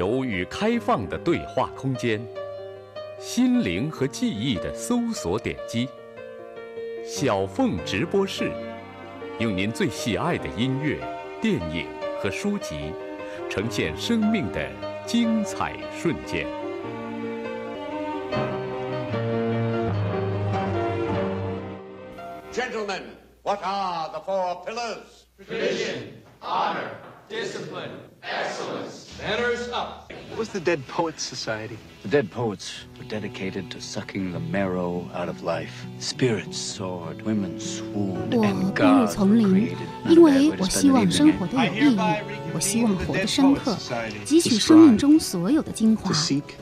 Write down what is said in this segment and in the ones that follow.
由与开放的对话空间，心灵和记忆的搜索点击。小凤直播室，用您最喜爱的音乐、电影和书籍，呈现生命的精彩瞬间。Gentlemen, what are the four pillars? Was the Dead Poets Society? The dead poets were dedicated to sucking the marrow out of life. Spirits soared, women swooned, 我 and 步入 gods 丛 were 林因为我 to 希望生.活的有意义，我希望活得深刻，汲取生命中所有的精华，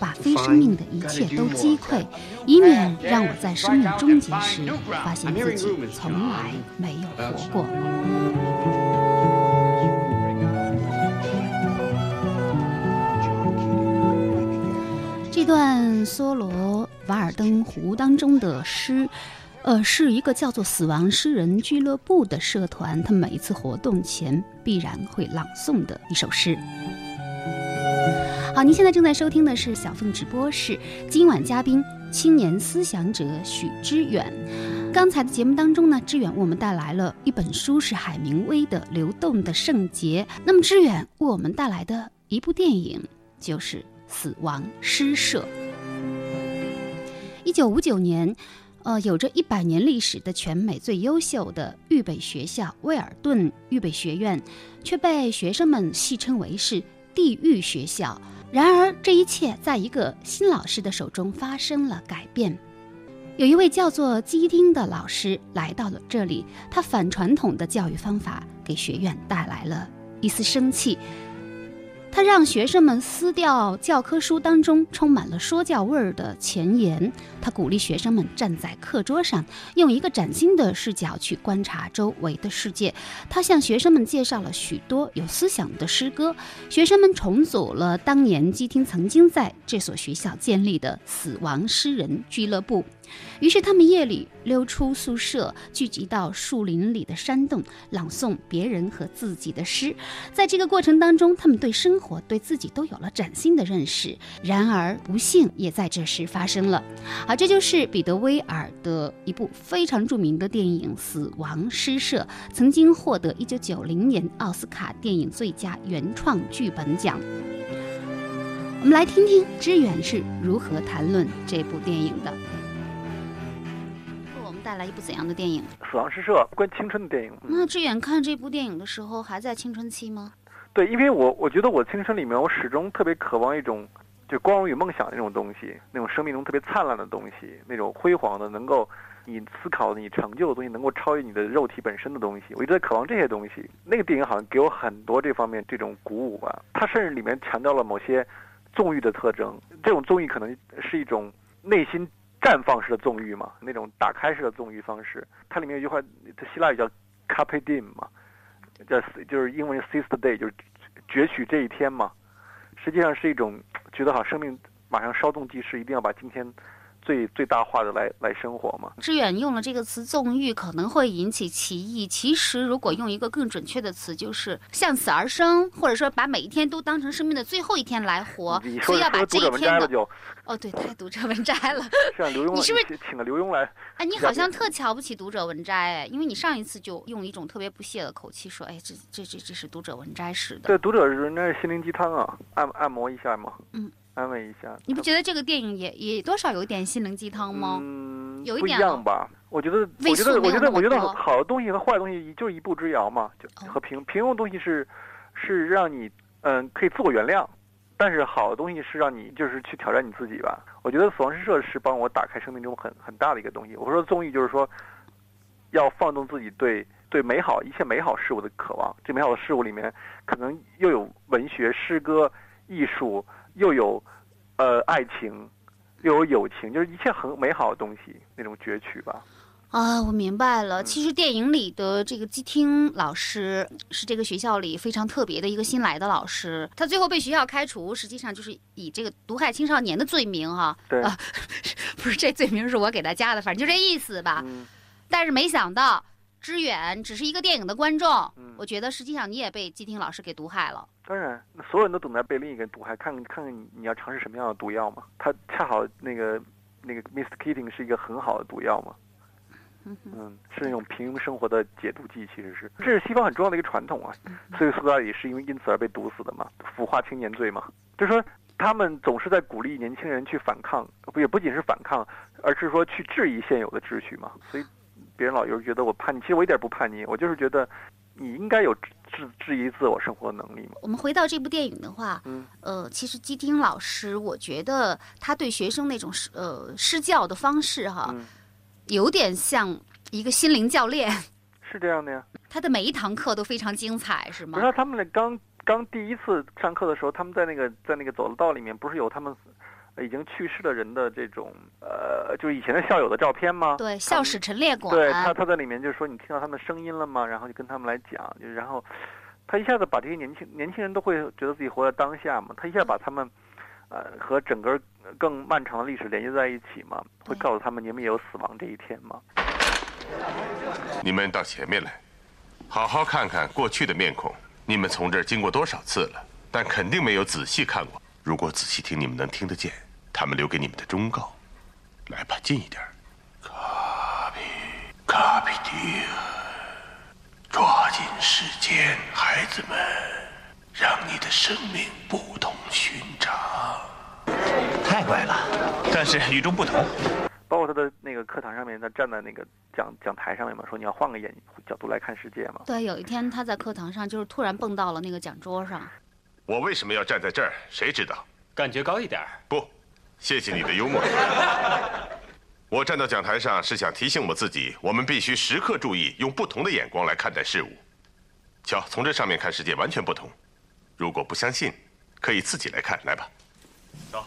把非生命的一切都击溃，以免让我在生命终结时发现自己从来没有活过。段梭罗瓦尔登湖当中的诗，呃，是一个叫做“死亡诗人俱乐部”的社团，他每一次活动前必然会朗诵的一首诗。好，您现在正在收听的是小凤直播室，今晚嘉宾青年思想者许知远。刚才的节目当中呢，知远为我们带来了一本书，是海明威的《流动的圣洁》。那么，知远为我们带来的一部电影就是《死亡诗社》。一九五九年，呃，有着一百年历史的全美最优秀的预备学校威尔顿预备学院，却被学生们戏称为是“地狱学校”。然而，这一切在一个新老师的手中发生了改变。有一位叫做基丁的老师来到了这里，他反传统的教育方法给学院带来了一丝生气。他让学生们撕掉教科书当中充满了说教味儿的前言。他鼓励学生们站在课桌上，用一个崭新的视角去观察周围的世界。他向学生们介绍了许多有思想的诗歌。学生们重组了当年基汀曾经在这所学校建立的死亡诗人俱乐部。于是他们夜里溜出宿舍，聚集到树林里的山洞，朗诵别人和自己的诗。在这个过程当中，他们对生活、对自己都有了崭新的认识。然而，不幸也在这时发生了。好，这就是彼得·威尔的一部非常著名的电影《死亡诗社》，曾经获得1990年奥斯卡电影最佳原创剧本奖。我们来听听知远是如何谈论这部电影的。带来一部怎样的电影？死亡诗社关于青春的电影。嗯那志远看这部电影的时候还在青春期吗？对，因为我我觉得我青春里面，我始终特别渴望一种就光荣与梦想那种东西，那种生命中特别灿烂的东西，那种辉煌的，能够你思考的、你成就的东西，能够超越你的肉体本身的东西。我一直在渴望这些东西。那个电影好像给我很多这方面这种鼓舞吧。它甚至里面强调了某些纵欲的特征，这种纵欲可能是一种内心绽放式的纵欲嘛，那种打开式的纵欲方式。它里面有一句话，它希腊语叫 carpe diem 嘛，叫就是英文 “sister day，就是攫取这一天嘛。实际上是一种觉得好像生命马上稍纵即逝，一定要把今天最最大化的来来生活嘛。志远用了这个词“纵欲”，可能会引起歧义。其实，如果用一个更准确的词，就是向死而生，或者说把每一天都当成生命的最后一天来活。你说所以要把说读者这一天的文摘了就，哦，对，太读者文摘了。是让刘 墉你是不是请请了刘墉来？哎，你好像特瞧不起读者文摘哎，因为你上一次就用一种特别不屑的口气说，哎，这这这这是读者文摘式的。对，读者文摘是心灵鸡汤啊，按按摩一下嘛，嗯，安慰一下。你不觉得这个电影也也多少有一点心灵鸡汤吗？嗯，有一点吧？我觉得，我觉得，我觉得，我觉得好的东西和坏的东西就是一步之遥嘛，就哦和平平庸的东西是是让你嗯可以自我原谅，但是好的东西是让你就是去挑战你自己吧。我觉得死亡诗社是帮我打开生命中很很大的一个东西。我说综艺就是说要放纵自己对对美好一切美好事物的渴望，这美好的事物里面可能又有文学、诗歌、艺术，又有呃爱情。又有友情，就是一切很美好的东西，那种攫取吧。啊，我明白嗯了。其实电影里的这个基汀老师是这个学校里非常特别的一个新来的老师，他最后被学校开除，实际上就是以这个毒害青少年的罪名哈、对啊，不是这罪名是我给他加的，反正就这意思吧。嗯，但是没想到知远只是一个电影的观众，嗯我觉得实际上你也被基丁老师给毒害了。当然，那所有人都等待被另一个人毒害，看看看看你你要尝试什么样的毒药嘛。他恰好那个那个 Mr. Keating 是一个很好的毒药嘛。嗯，是那种平庸生活的解毒剂，其实是这是西方很重要的一个传统啊。所以苏格拉底是因为因此而被毒死的嘛，腐化青年罪嘛。就是说，他们总是在鼓励年轻人去反抗，不也不仅是反抗，而是说去质疑现有的秩序嘛。所以别人老有人觉得我叛逆，其实我一点不叛逆，我就是觉得你应该有质质质疑自我生活的能力嘛。我们回到这部电影的话，嗯呃，其实基丁老师，我觉得他对学生那种施呃施教的方式哈，嗯有点像一个心灵教练，是这样的呀。他的每一堂课都非常精彩，是吗不是？他们那刚刚第一次上课的时候，他们在那个在那个走道里面，不是有他们呃已经去世的人的这种呃，就是以前的校友的照片吗？对，校史陈列馆，对他，他在里面就说你听到他们的声音了吗？然后就跟他们来讲，就然后他一下子把这些年轻年轻人都会觉得自己活在当下嘛，他一下把他们呃和整个更漫长的历史连接在一起嘛，会告诉他们你们也有死亡这一天嘛。你们到前面来，好好看看过去的面孔。你们从这儿经过多少次了，但肯定没有仔细看过。如果仔细听，你们能听得见他们留给你们的忠告。来吧，近一点儿。卡比，卡比迪尔，抓紧时间，孩子们，让你的生命不同寻常。太乖了，但是与众不同。包括他的那个课堂上面，他站在那个讲讲台上面嘛，说你要换个眼角度来看世界嘛。对，有一天他在课堂上就是突然蹦到了那个讲桌上，我为什么要站在这儿？谁知道？感觉高一点。不，谢谢你的幽默。我站到讲台上是想提醒我自己，我们必须时刻注意用不同的眼光来看待事物。瞧，从这上面看世界完全不同。如果不相信，可以自己来看，来吧。走。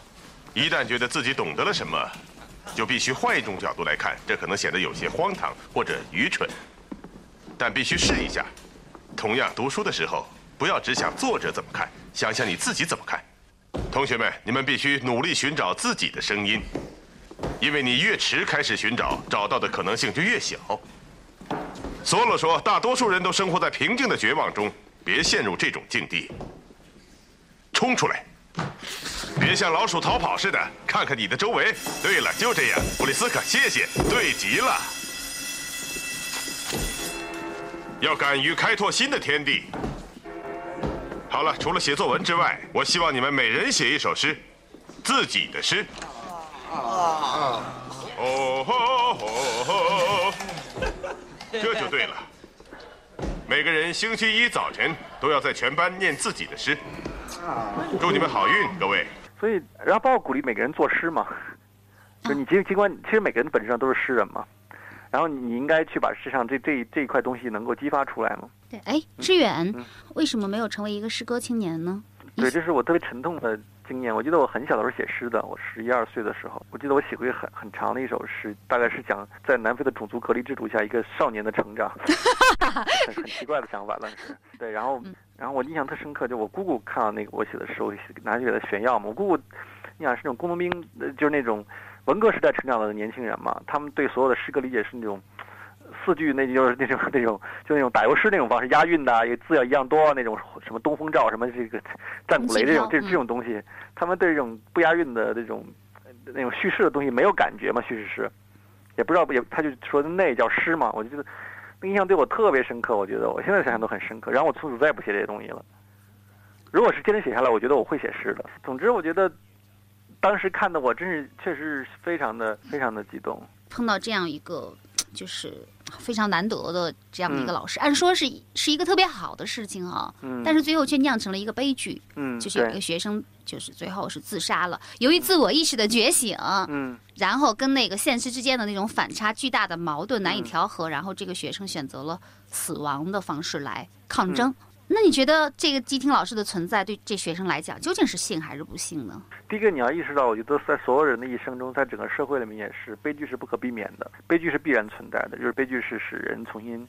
一旦觉得自己懂得了什么，就必须换一种角度来看，这可能显得有些荒唐或者愚蠢，但必须试一下。同样，读书的时候，不要只想作者怎么看，想想你自己怎么看。同学们，你们必须努力寻找自己的声音，因为你越迟开始寻找，找到的可能性就越小。索罗说，大多数人都生活在平静的绝望中，别陷入这种境地。冲出来，别像老鼠逃跑似的，看看你的周围。对了，就这样，布里斯克，谢谢，对极了。要敢于开拓新的天地。好了，除了写作文之外，我希望你们每人写一首诗，自己的诗。哦吼吼吼，这就对了。每个人星期一早晨都要在全班念自己的诗。祝你们好运，各位。所以，然后包括鼓励每个人作诗嘛，就你尽尽管其实每个人本质上都是诗人嘛，然后你应该去把世上这这这一块东西能够激发出来嘛。对，哎，志远嗯为什么没有成为一个诗歌青年呢？对，这是我特别沉痛的经验。我记得我很小的时候写诗的，我十一二岁的时候，我记得我写过一个很很长的一首诗，大概是讲在南非的种族隔离制度下一个少年的成长，很很奇怪的想法，当时对，然后然后我印象特深刻，就我姑姑看到那个我写的诗，我拿去给她炫耀嘛。我姑姑，你想是那种工农兵，呃就是那种文革时代成长的年轻人嘛，他们对所有的诗歌理解是那种。四句那就是那种 那种就那种打油诗那种方式，押韵的，也字要一样多，那种什么东风照什么这个战鼓雷这种这嗯这种东西，他们对这种不押韵的这种呃那种叙事的东西没有感觉嘛，叙事诗，也不知道也他就说那叫诗嘛，我就觉得那印象对我特别深刻，我觉得我现在想想都很深刻。然后我从此再也不写这些东西了。如果是坚持写下来，我觉得我会写诗的。总之，我觉得当时看的我真是确实是非常的非常的激动。碰到这样一个就是非常难得的这样的一个嗯。老师，按说是是一个特别好的事情啊，嗯，但是最后却酿成了一个悲剧，嗯，就是有一个学生就是最后是自杀了，由于自我意识的觉醒，嗯。然后跟那个现实之间的那种反差巨大的矛盾难以嗯。调和，然后这个学生选择了死亡的方式来抗嗯。争。那你觉得这个基听老师的存在对这学生来讲究竟是幸还是不幸呢？第一个你要意识到，我觉得在所有人的一生中，在整个社会里面也是，悲剧是不可避免的，悲剧是必然存在的，就是悲剧是使人重新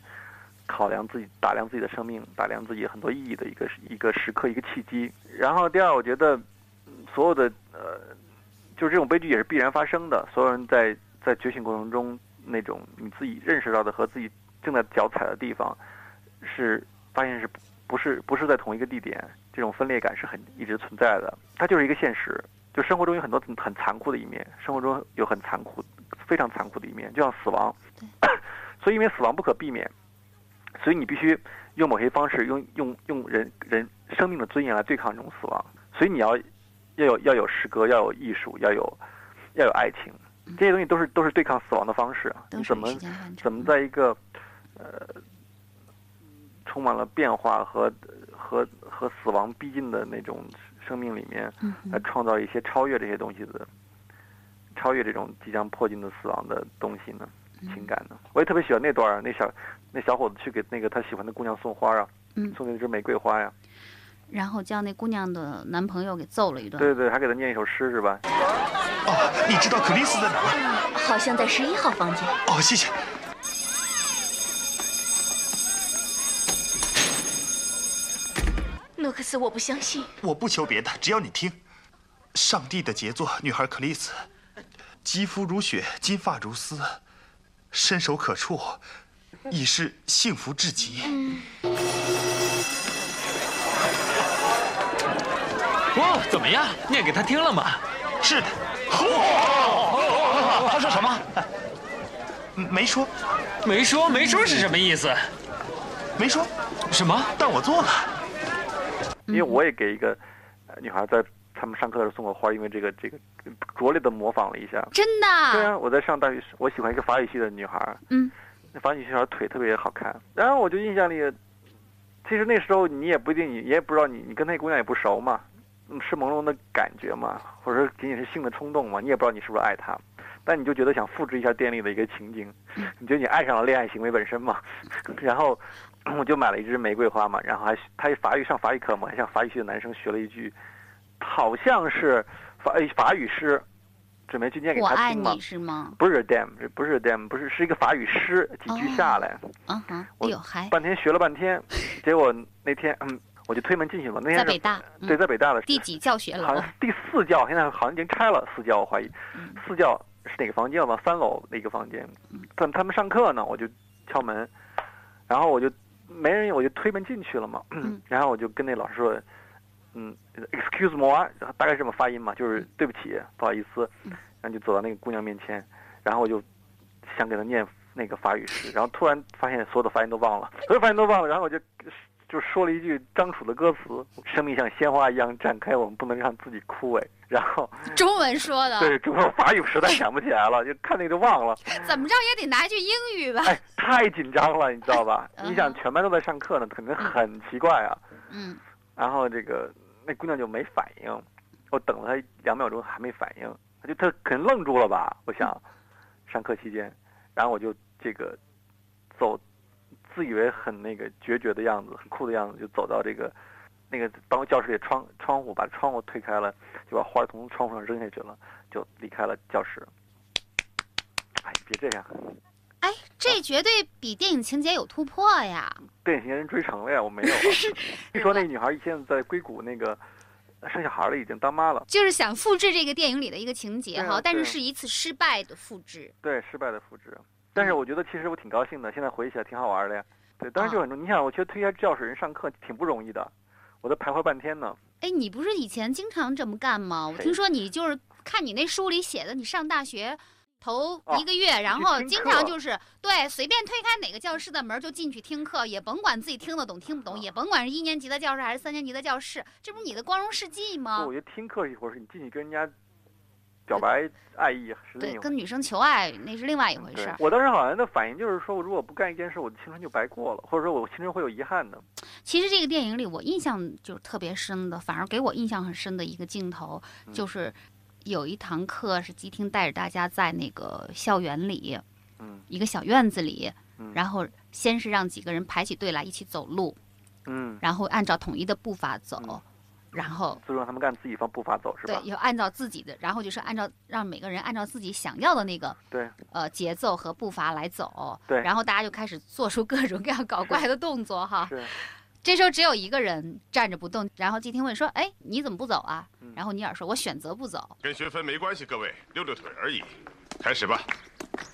考量自己、打量自己的生命、打量自己很多意义的一个一个时刻、一个契机。然后第二，我觉得所有的呃，就是这种悲剧也是必然发生的，所有人在在觉醒过程中，那种你自己认识到的和自己正在脚踩的地方，是发现是不是不是在同一个地点，这种分裂感是很一直存在的。它就是一个现实，就生活中有很多很很残酷的一面，生活中有很残酷、非常残酷的一面，就像死亡。所以因为死亡不可避免，所以你必须用某些方式，用用用人人生命的尊严来对抗这种死亡。所以你要要有要有诗歌，要有艺术，要有要有爱情，这些东西都是都是对抗死亡的方式你怎么怎么在一个呃充满了变化和和和死亡逼近的那种生命里面，嗯来创造一些超越这些东西的，超越这种即将迫近的死亡的东西呢？嗯情感呢？我也特别喜欢那段儿，那小那小伙子去给那个他喜欢的姑娘送花啊，嗯送那支玫瑰花呀，然后将那姑娘的男朋友给揍了一顿。对对对，还给他念一首诗是吧？哦，你知道克里斯在哪吗？好像在十一号房间。哦，谢谢。诺克斯，我不相信。我不求别的，只要你听。上帝的杰作，女孩克里斯，肌肤如雪，金发如丝，伸手可触，已是幸福至极。哦，怎么样？念给他听了吗？是的，他说什么？没说，没说，没说是什么意思？没说，什么？但我做了。因为我也给一个呃女孩在他们上课的时候送过花，因为这个这个拙劣的模仿了一下。真的？对啊，我在上大学时，我喜欢一个法语系的女孩，嗯，那法语系女孩腿特别好看，然后我就印象里，其实那时候你也不一定，你也不知道你你跟那姑娘也不熟嘛，嗯是朦胧的感觉嘛，或者说仅仅是性的冲动嘛，你也不知道你是不是爱她，但你就觉得想复制一下电力的一个情景，你觉得你爱上了恋爱行为本身嘛，然后我就买了一支玫瑰花嘛，然后还他法语上法语课嘛，还向法语系的男生学了一句，好像是法法语诗，准备去念给他听嘛你。是吗？不是 dam，不是 dam，不是是一个法语诗，几句下来，啊哈，哎我呦还半天学了半天，结果那天嗯，我就推门进去了。那天是在北大，嗯对，在北大的第几教学楼好像？第四教，现在好像已经拆了四教，我怀疑嗯四教是哪个房间吧？三楼的一个房间。他他们上课呢，我就敲门，然后我就没人，我就推门进去了嘛。嗯 然后我就跟那老师说，嗯，excuse me，大概这么发音嘛，就是对不起，不好意思。嗯然后就走到那个姑娘面前，然后我就想给她念那个法语诗，然后突然发现所有的发音都忘了，所有发音都忘了，然后我就就说了一句张楚的歌词：“生命像鲜花一样绽开，我们不能让自己枯萎。”然后中文说的，对，中文法语实在想不起来了，就看那个就忘了。怎么着也得拿一句英语吧？哎，太紧张了，你知道吧？嗯你想，全班都在上课呢，肯定很奇怪啊。嗯，然后这个那姑娘就没反应，我等了她两秒钟还没反应，她就她可能愣住了吧？我想，上课期间，然后我就这个走，自以为很那个决绝的样子，很酷的样子，就走到这个那个当教室里窗窗户，把窗户推开了，就把花从窗户上扔下去了，就离开了教室。哎，别这样，哎，这绝对比电影情节有突破呀！电影情人追成了呀，我没有、啊。据说那女孩现在在硅谷那个生小孩了，已经当妈了。就是想复制这个电影里的一个情节哈，但是是一次失败的复制。对，失败的复制。但是我觉得其实我挺高兴的，现在回忆起来挺好玩的呀。对，当然就很重。你想，我觉得推开教室人上课挺不容易的，我都徘徊半天呢。哎，你不是以前经常这么干吗？我听说你就是看你那书里写的，你上大学头哦一个月，然后经常就是对随便推开哪个教室的门就进去听课，也甭管自己听得懂听不懂，也甭管是一年级的教室还是三年级的教室，这不是你的光荣事迹不吗我？觉得听课一会儿是你进去跟人家表白爱意是另对，一回跟女生求爱那是另外一回事儿。我当时好像的反应就是说，如果不干一件事，我的青春就白过了，或者说我青春会有遗憾的。其实这个电影里，我印象就是特别深的，反而给我印象很深的一个镜头，嗯。就是有一堂课是吉厅带着大家在那个校园里，嗯。一个小院子里，嗯。然后先是让几个人排起队来一起走路，嗯，然后按照统一的步伐走，嗯然后就让他们按自己方步伐走是吧？对，要按照自己的，然后就是按照让每个人按照自己想要的那个对呃节奏和步伐来走，对然后大家就开始做出各种各样搞怪的动作哈。是，这时候只有一个人站着不动，然后季听问说：“哎，你怎么不走啊？”嗯然后尼尔说：“我选择不走。跟学分没关系，各位，溜溜腿而已。开始吧。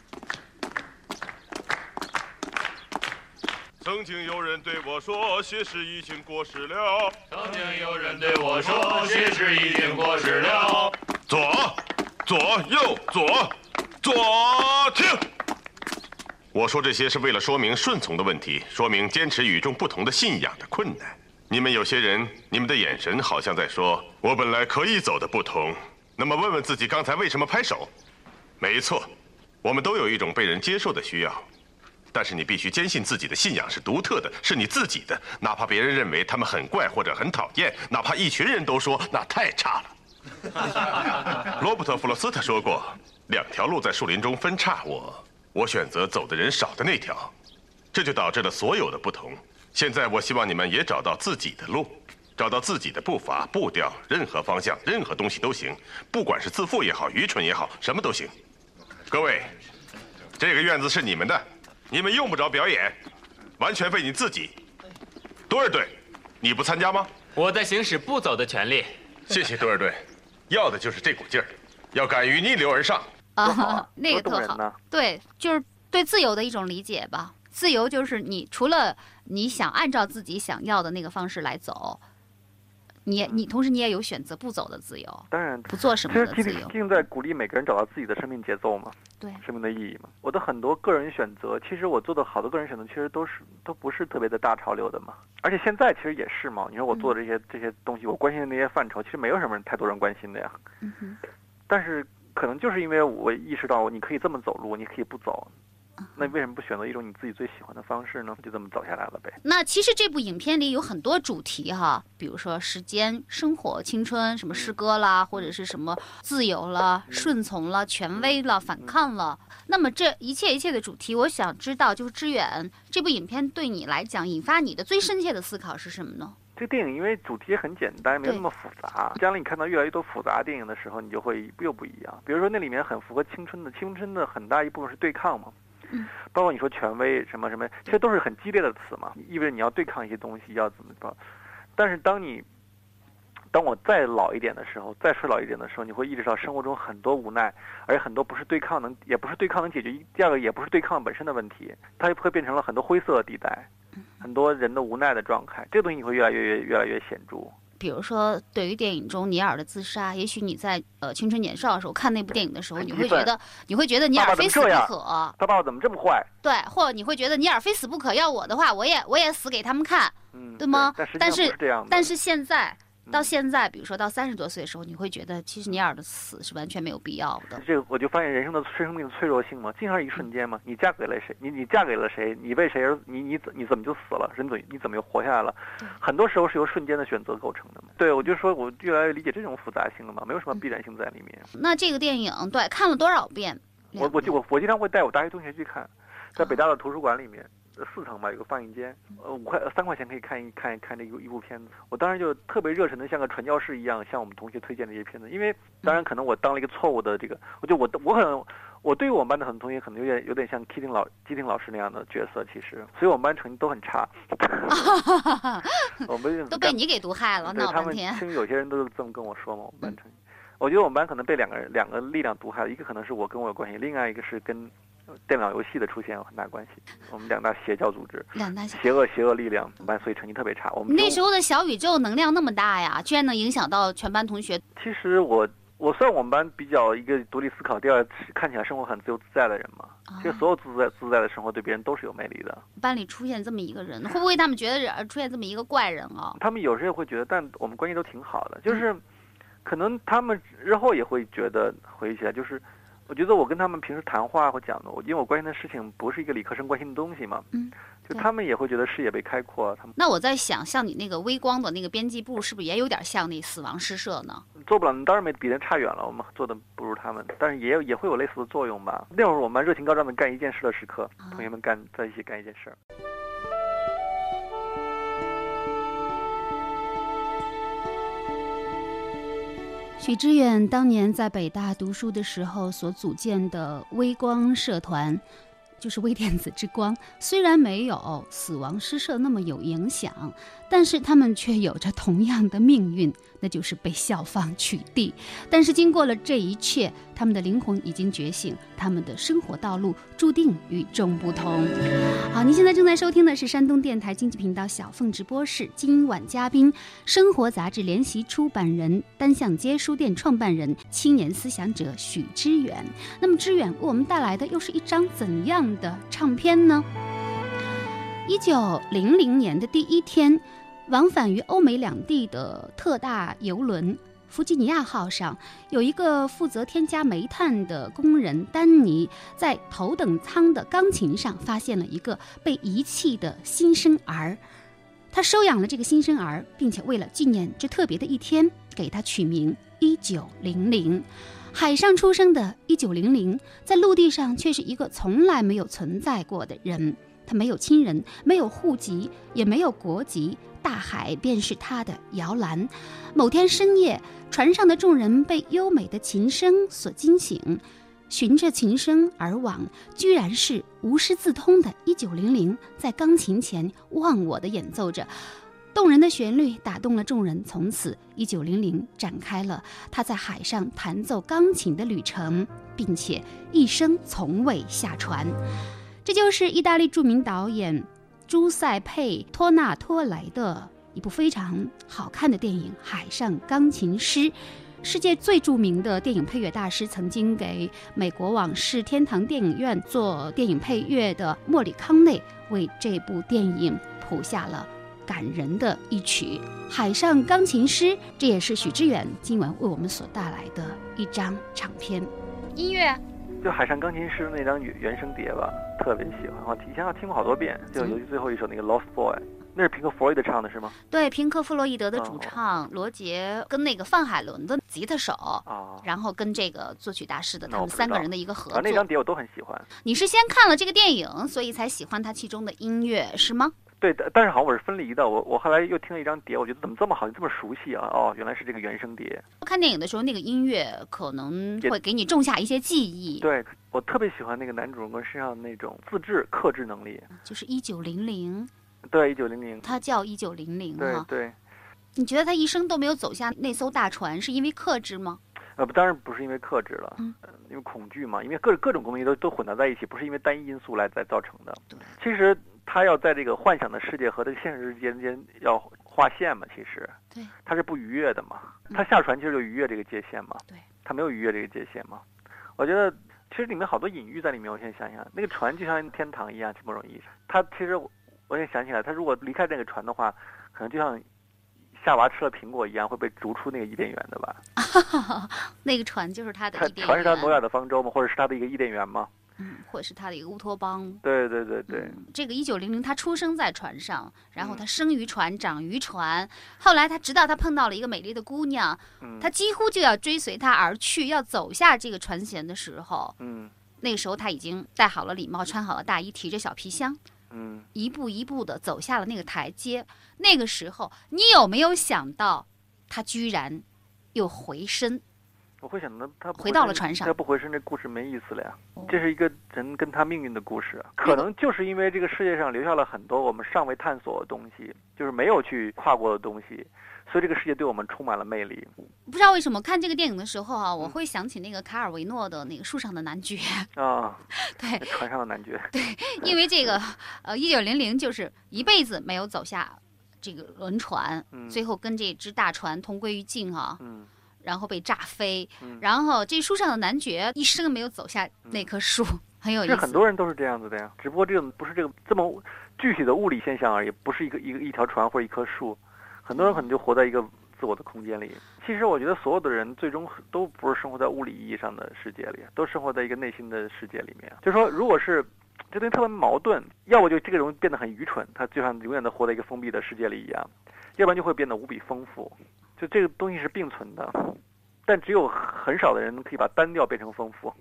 曾经有人对我说，学识已经过时了。曾经有人对我说，学识已经过时了。左，左右左，左停。我说这些是为了说明顺从的问题，说明坚持与众不同的信仰的困难。你们有些人，你们的眼神好像在说：“我本来可以走的不同。”那么问问自己，刚才为什么拍手？没错，我们都有一种被人接受的需要。但是你必须坚信自己的信仰是独特的，是你自己的，哪怕别人认为他们很怪或者很讨厌，哪怕一群人都说那太差了。罗伯特·弗罗斯特说过：“两条路在树林中分叉，我我选择走的人少的那条，这就导致了所有的不同。现在我希望你们也找到自己的路，找到自己的步伐、步调，任何方向、任何东西都行，不管是自负也好，愚蠢也好，什么都行。各位，这个院子是你们的。”你们用不着表演，完全为你自己。多尔队，你不参加吗？我在行使不走的权利。谢谢多尔队，要的就是这股劲儿，要敢于逆流而上。啊，那个特好。对，就是对自由的一种理解吧。自由就是你除了你想按照自己想要的那个方式来走。你你同时你也有选择不走的自由，当然不做什么的自由。毕竟在鼓励每个人找到自己的生命节奏嘛，对生命的意义嘛。我的很多个人选择，其实我做的好多个人选择，其实都是都不是特别的大潮流的嘛。而且现在其实也是嘛。你说我做的这些这些东西，我关心的那些范畴，其实没有什么人太多人关心的呀。嗯哼。但是可能就是因为我意识到，你可以这么走路，你可以不走。那为什么不选择一种你自己最喜欢的方式呢？就这么走下来了呗。那其实这部影片里有很多主题哈，比如说时间、生活、青春，什么诗歌啦，或者是什么自由了、顺从了、权威了、反抗了。那么这一切一切的主题，我想知道，就是志远这部影片对你来讲引发你的最深切的思考是什么呢？这个电影因为主题很简单，没有那么复杂。将来你看到越来越多复杂电影的时候，你就会又不一样。比如说那里面很符合青春的，青春的很大一部分是对抗嘛。包括你说权威什么什么，其实都是很激烈的词嘛，意味着你要对抗一些东西，要怎么着。但是当你，当我再老一点的时候，再衰老一点的时候，你会意识到生活中很多无奈，而且很多不是对抗能，也不是对抗能解决。第二个也不是对抗本身的问题，它会变成了很多灰色地带，很多人的无奈的状态。这个东西你会越来越越越来越显著。比如说，对于电影中尼尔的自杀，也许你在呃青春年少的时候看那部电影的时候，你会觉得你会觉得尼尔非死不可。他爸爸怎么这么坏？对，或者你会觉得尼尔非死不可，要我的话，我也我也死给他们看，对吗？但是但是现在。到现在，比如说到三十多岁的时候，你会觉得其实尼尔的死是完全没有必要的。这个我就发现人生的生命的脆弱性嘛，经常一瞬间嘛。你嫁给了谁？你你嫁给了谁？你为谁而你你怎你怎么就死了？人怎你怎么又活下来了？很多时候是由瞬间的选择构成的嘛。对，我就说我越来越理解这种复杂性了嘛，没有什么必然性在里面。那这个电影对看了多少遍？我我就我我经常会带我大学同学去看，在北大的图书馆里面。四层吧，有个放映间，呃，五块三块钱可以看一看看这一一部片子。我当时就特别热忱的，像个传教士一样，向我们同学推荐这些片子。因为当然可能我当了一个错误的这个，我就我我可能我对于我们班的很多同学可能有点有点像 Kitting 老基丁老师那样的角色，其实，所以我们班成绩都很差。我们都被你给毒害了，闹半天。其实有些人都是这么跟我说嘛，我们班成绩。我觉得我们班可能被两个人两个力量毒害了，一个可能是我跟我有关系，另外一个是跟。电脑游戏的出现有很大关系，我们两大邪教组织，两大邪恶邪恶力量，班所以成绩特别差。我们那时候的小宇宙能量那么大呀，居然能影响到全班同学。其实我我算我们班比较一个独立思考，第二看起来生活很自由自在的人嘛。其实所有自在自在的生活对别人都是有魅力的。班里出现这么一个人，会不会他们觉得出现这么一个怪人啊？他们有时候会觉得，但我们关系都挺好的，就是可能他们日后也会觉得回忆起来就是。我觉得我跟他们平时谈话或讲的，我因为我关心的事情不是一个理科生关心的东西嘛，嗯，就他们也会觉得视野被开阔。他们那我在想，像你那个微光的那个编辑部，是不是也有点像那死亡诗社呢？做不了，当然没比人差远了，我们做的不如他们，但是也也会有类似的作用吧。那会儿我们热情高涨的干一件事的时刻，同学们干在一起干一件事。许知远当年在北大读书的时候所组建的微光社团，就是微电子之光。虽然没有死亡诗社那么有影响，但是他们却有着同样的命运，那就是被校方取缔。但是经过了这一切，他们的灵魂已经觉醒，他们的生活道路注定与众不同。好，您现在正在收听的是山东电台经济频道小凤直播室，今晚嘉宾，生活杂志联席出版人、单向街书店创办人、青年思想者许知远。那么，知远为我们带来的又是一张怎样的唱片呢？一九零零年的第一天。往返于欧美两地的特大游轮“弗吉尼亚号”上，有一个负责添加煤炭的工人丹尼，在头等舱的钢琴上发现了一个被遗弃的新生儿。他收养了这个新生儿，并且为了纪念这特别的一天，给他取名“一九零零”。海上出生的“一九零零”，在陆地上却是一个从来没有存在过的人。他没有亲人，没有户籍，也没有国籍。大海便是他的摇篮。某天深夜，船上的众人被优美的琴声所惊醒，循着琴声而往，居然是无师自通的1900在钢琴前忘我的演奏着。动人的旋律打动了众人，从此1900展开了他在海上弹奏钢琴的旅程，并且一生从未下船。这就是意大利著名导演。朱塞佩·托纳托雷的一部非常好看的电影《海上钢琴师》，世界最著名的电影配乐大师，曾经给美国往事天堂电影院做电影配乐的莫里康内，为这部电影谱下了感人的一曲《海上钢琴师》。这也是许知远今晚为我们所带来的一张唱片音乐。就《海上钢琴师》那张原原声碟吧，特别喜欢。我以前听过好多遍，就尤其最后一首那个《Lost Boy》，那是平克·弗洛伊德唱的是吗？对，平克·弗洛伊德的主唱，罗杰跟那个范海伦的吉他手，然后跟这个作曲大师的他们三个人的一个合作。那张碟我都很喜欢。你是先看了这个电影，所以才喜欢它其中的音乐，是吗？对，但是好像我是分离的。我我后来又听了一张碟，我觉得怎么这么好，这么熟悉啊？哦，原来是这个原声碟。看电影的时候，那个音乐可能会给你种下一些记忆。对，我特别喜欢那个男主人公身上那种自制、克制能力。就是一九零零。对，一九零零。他叫一九零零对对。你觉得他一生都没有走下那艘大船，是因为克制吗？呃，不，当然不是因为克制了，嗯，因为恐惧嘛，因为各各种东西都都混杂在一起，不是因为单一因素来来造成的。对，其实。他要在这个幻想的世界和这个现实之间间要划线嘛？其实，对，他是不逾越的嘛。他下船其实就逾越这个界限嘛。对，他没有逾越这个界限嘛。我觉得其实里面好多隐喻在里面。我现在想想，那个船就像天堂一样，这么容易。他其实，我也想起来，他如果离开那个船的话，可能就像夏娃吃了苹果一样，会被逐出那个伊甸园的吧？那个船就是他的。船是他挪亚的方舟吗？或者是他的一个伊甸园吗？嗯，或者是他的一个乌托邦。对对对对，这个一九零零，他出生在船上，然后他生于船，长于船。后来他直到他碰到了一个美丽的姑娘，他几乎就要追随她而去，要走下这个船舷的时候，嗯，那个时候他已经戴好了礼帽，穿好了大衣，提着小皮箱，嗯，一步一步的走下了那个台阶。那个时候，你有没有想到，他居然又回身？我会想到他回到了船上，他不回身，这故事没意思了呀。这是一个人跟他命运的故事，可能就是因为这个世界上留下了很多我们尚未探索的东西，就是没有去跨过的东西，所以这个世界对我们充满了魅力。不知道为什么看这个电影的时候啊，我会想起那个卡尔维诺的那个树上的男爵啊，对，船上的男爵，对，因为这个呃，一九零零就是一辈子没有走下这个轮船，最后跟这只大船同归于尽啊。嗯。然后被炸飞，然后这书上的男爵一生没有走下那棵树，很有意思。很多人都是这样子的呀，只不过这种不是这个这么具体的物理现象而已，不是一个一个一条船或者一棵树。很多人可能就活在一个自我的空间里。其实我觉得所有的人最终都不是生活在物理意义上的世界里，都生活在一个内心的世界里面。就是说，如果是这东西特别矛盾，要不就这个人变得很愚蠢，他就像永远的活在一个封闭的世界里一样；要不然就会变得无比丰富。就这个东西是并存的，但只有很少的人可以把单调变成丰富。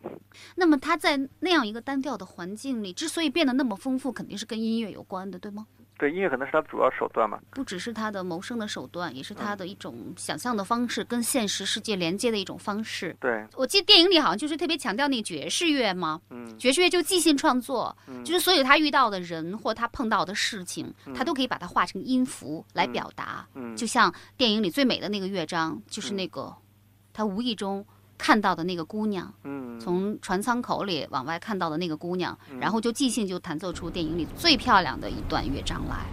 那么他在那样一个单调的环境里，之所以变得那么丰富，肯定是跟音乐有关的，对吗？对，音乐可能是他主要手段嘛。不只是他的谋生的手段，也是他的一种想象的方式，跟现实世界连接的一种方式。对，我记得电影里好像就是特别强调那爵士乐嘛，嗯，爵士乐就即兴创作，嗯。就是所有他遇到的人或他碰到的事情，嗯。他都可以把它画成音符来表达。嗯，就像电影里最美的那个乐章，就是那个他无意中看到的那个姑娘，嗯，从船舱口里往外看到的那个姑娘，嗯然后就即兴就弹奏出电影里最漂亮的一段乐章来。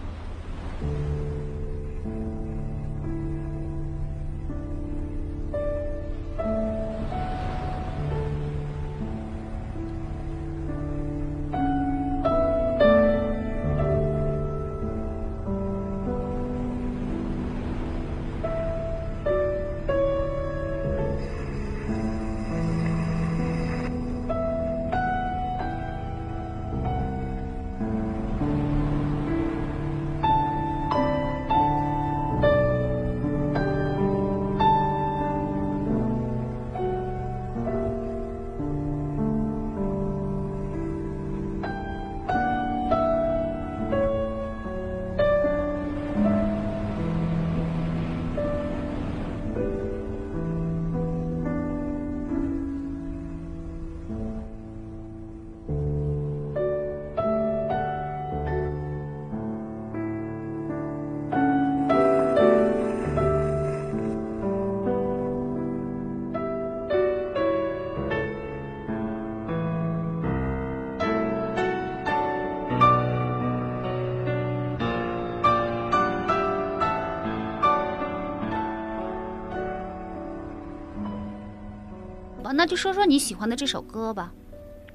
那就说说你喜欢的这首歌吧。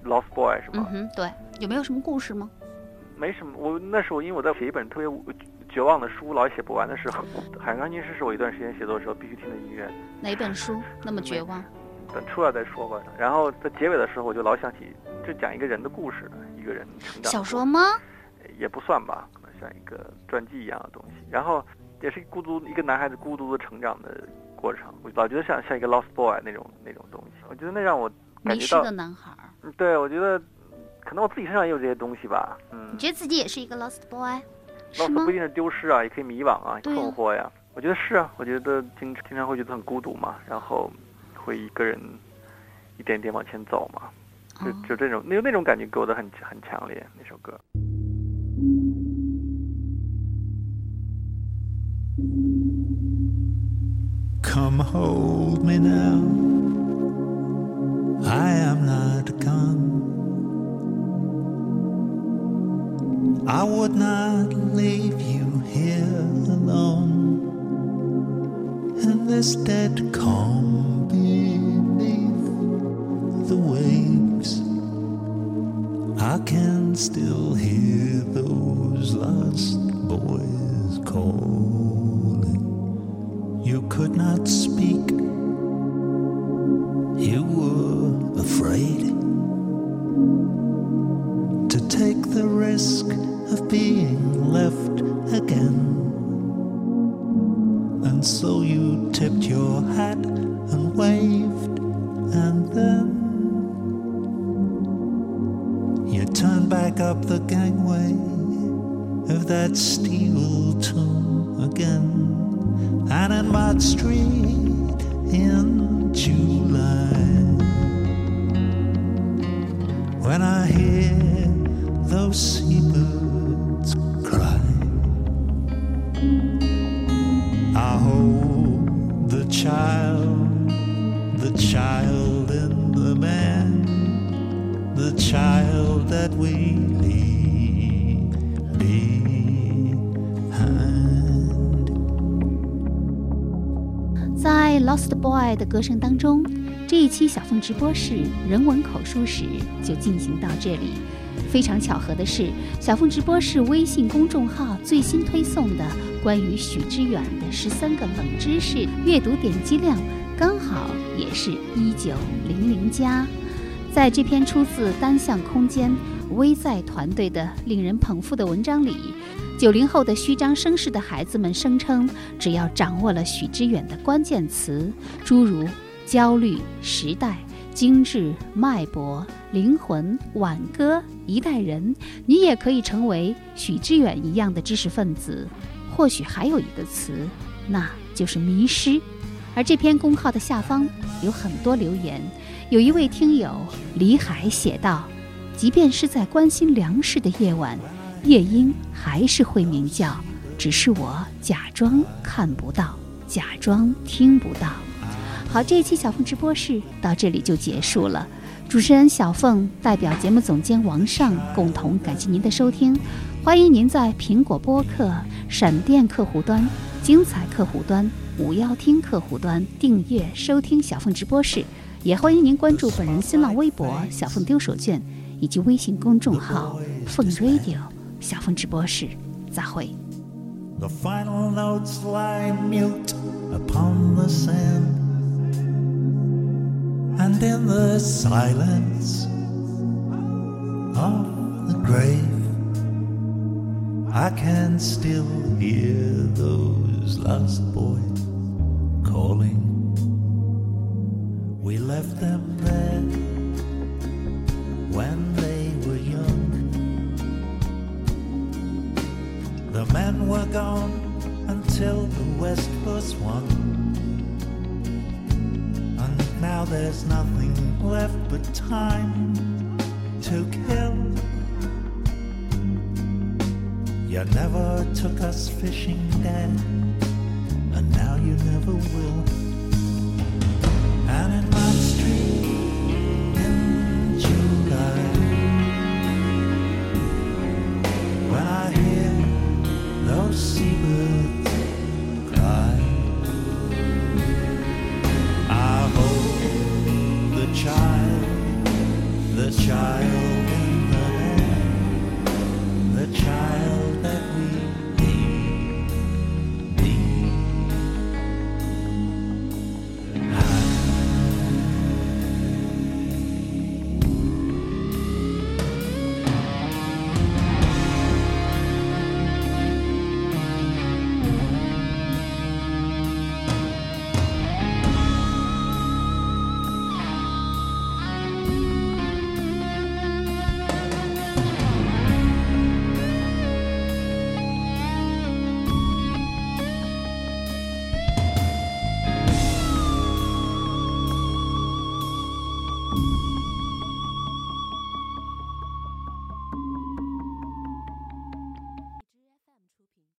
Lost Boy 是吗？嗯哼，对，有没有什么故事吗？没什么，我那时候因为我在写一本特别绝望的书，老写不完的时候，《海上钢琴师》是我一段时间写作的时候必须听的音乐。哪本书那么绝望？等出来再说吧。然后在结尾的时候，我就老想起，这讲一个人的故事，一个人成长小说吗？也不算吧，可能像一个传记一样的东西。然后也是孤独一个男孩子孤独的成长的过程，我老觉得像像一个 lost boy 那种那种东西。我觉得那让我感觉到迷失的，男孩，嗯对我觉得可能我自己身上也有这些东西吧。嗯你觉得自己也是一个 lost boy？lost 不一？定是丢失啊，也可以迷惘啊，困惑呀。我觉得是啊，我觉得经经常会觉得很孤独嘛，然后会一个人一点点往前走嘛。就哦就这种那那种感觉给我的很很强烈，那首歌。Come hold me now. I am not gone. I would not leave you here alone in this dead calm beneath the waves. I can still hear those lost boys calling. Could not speak. You were afraid to take the risk of being left again. And so you tipped your hat and waved, and then you turned back up the gangway of that steel tomb again. And in Mott Street in July, when I hear those seabirds cry, I hold the child, the child in the man, the child that we Lost Boy 的歌声当中，这一期小凤直播室人文口述史就进行到这里。非常巧合的是，小凤直播室微信公众号最新推送的关于许知远的十三个冷知识阅读点击量，刚好也是一九零零加。在这篇出自单向空间微在团队的令人捧腹的文章里，九零后的虚张声势的孩子们声称，只要掌握了许知远的关键词，诸如焦虑、时代、精致、脉搏、灵魂、挽歌，一代人，你也可以成为许知远一样的知识分子。或许还有一个词，那就是迷失。而这篇公号的下方有很多留言，有一位听友李海写道：“即便是在关心粮食的夜晚，夜莺还是会鸣叫，只是我假装看不到，假装听不到。”好，这一期小凤直播室到这里就结束了。主持人小凤代表节目总监王尚共同感谢您的收听。欢迎您在苹果播客、闪电客户端、精彩客户端、五幺听客户端订阅收听小凤直播室。也欢迎您关注本人新浪微博“小凤丢手绢”以及微信公众号“凤 radio 小凤直播室”。再会。 The final notes lie mute upon the sand. And in the silence of the grave, I can still hear those lost boys calling. We left them was. And now there's nothing left but time to kill. You never took us fishing, Dad, and now you never will.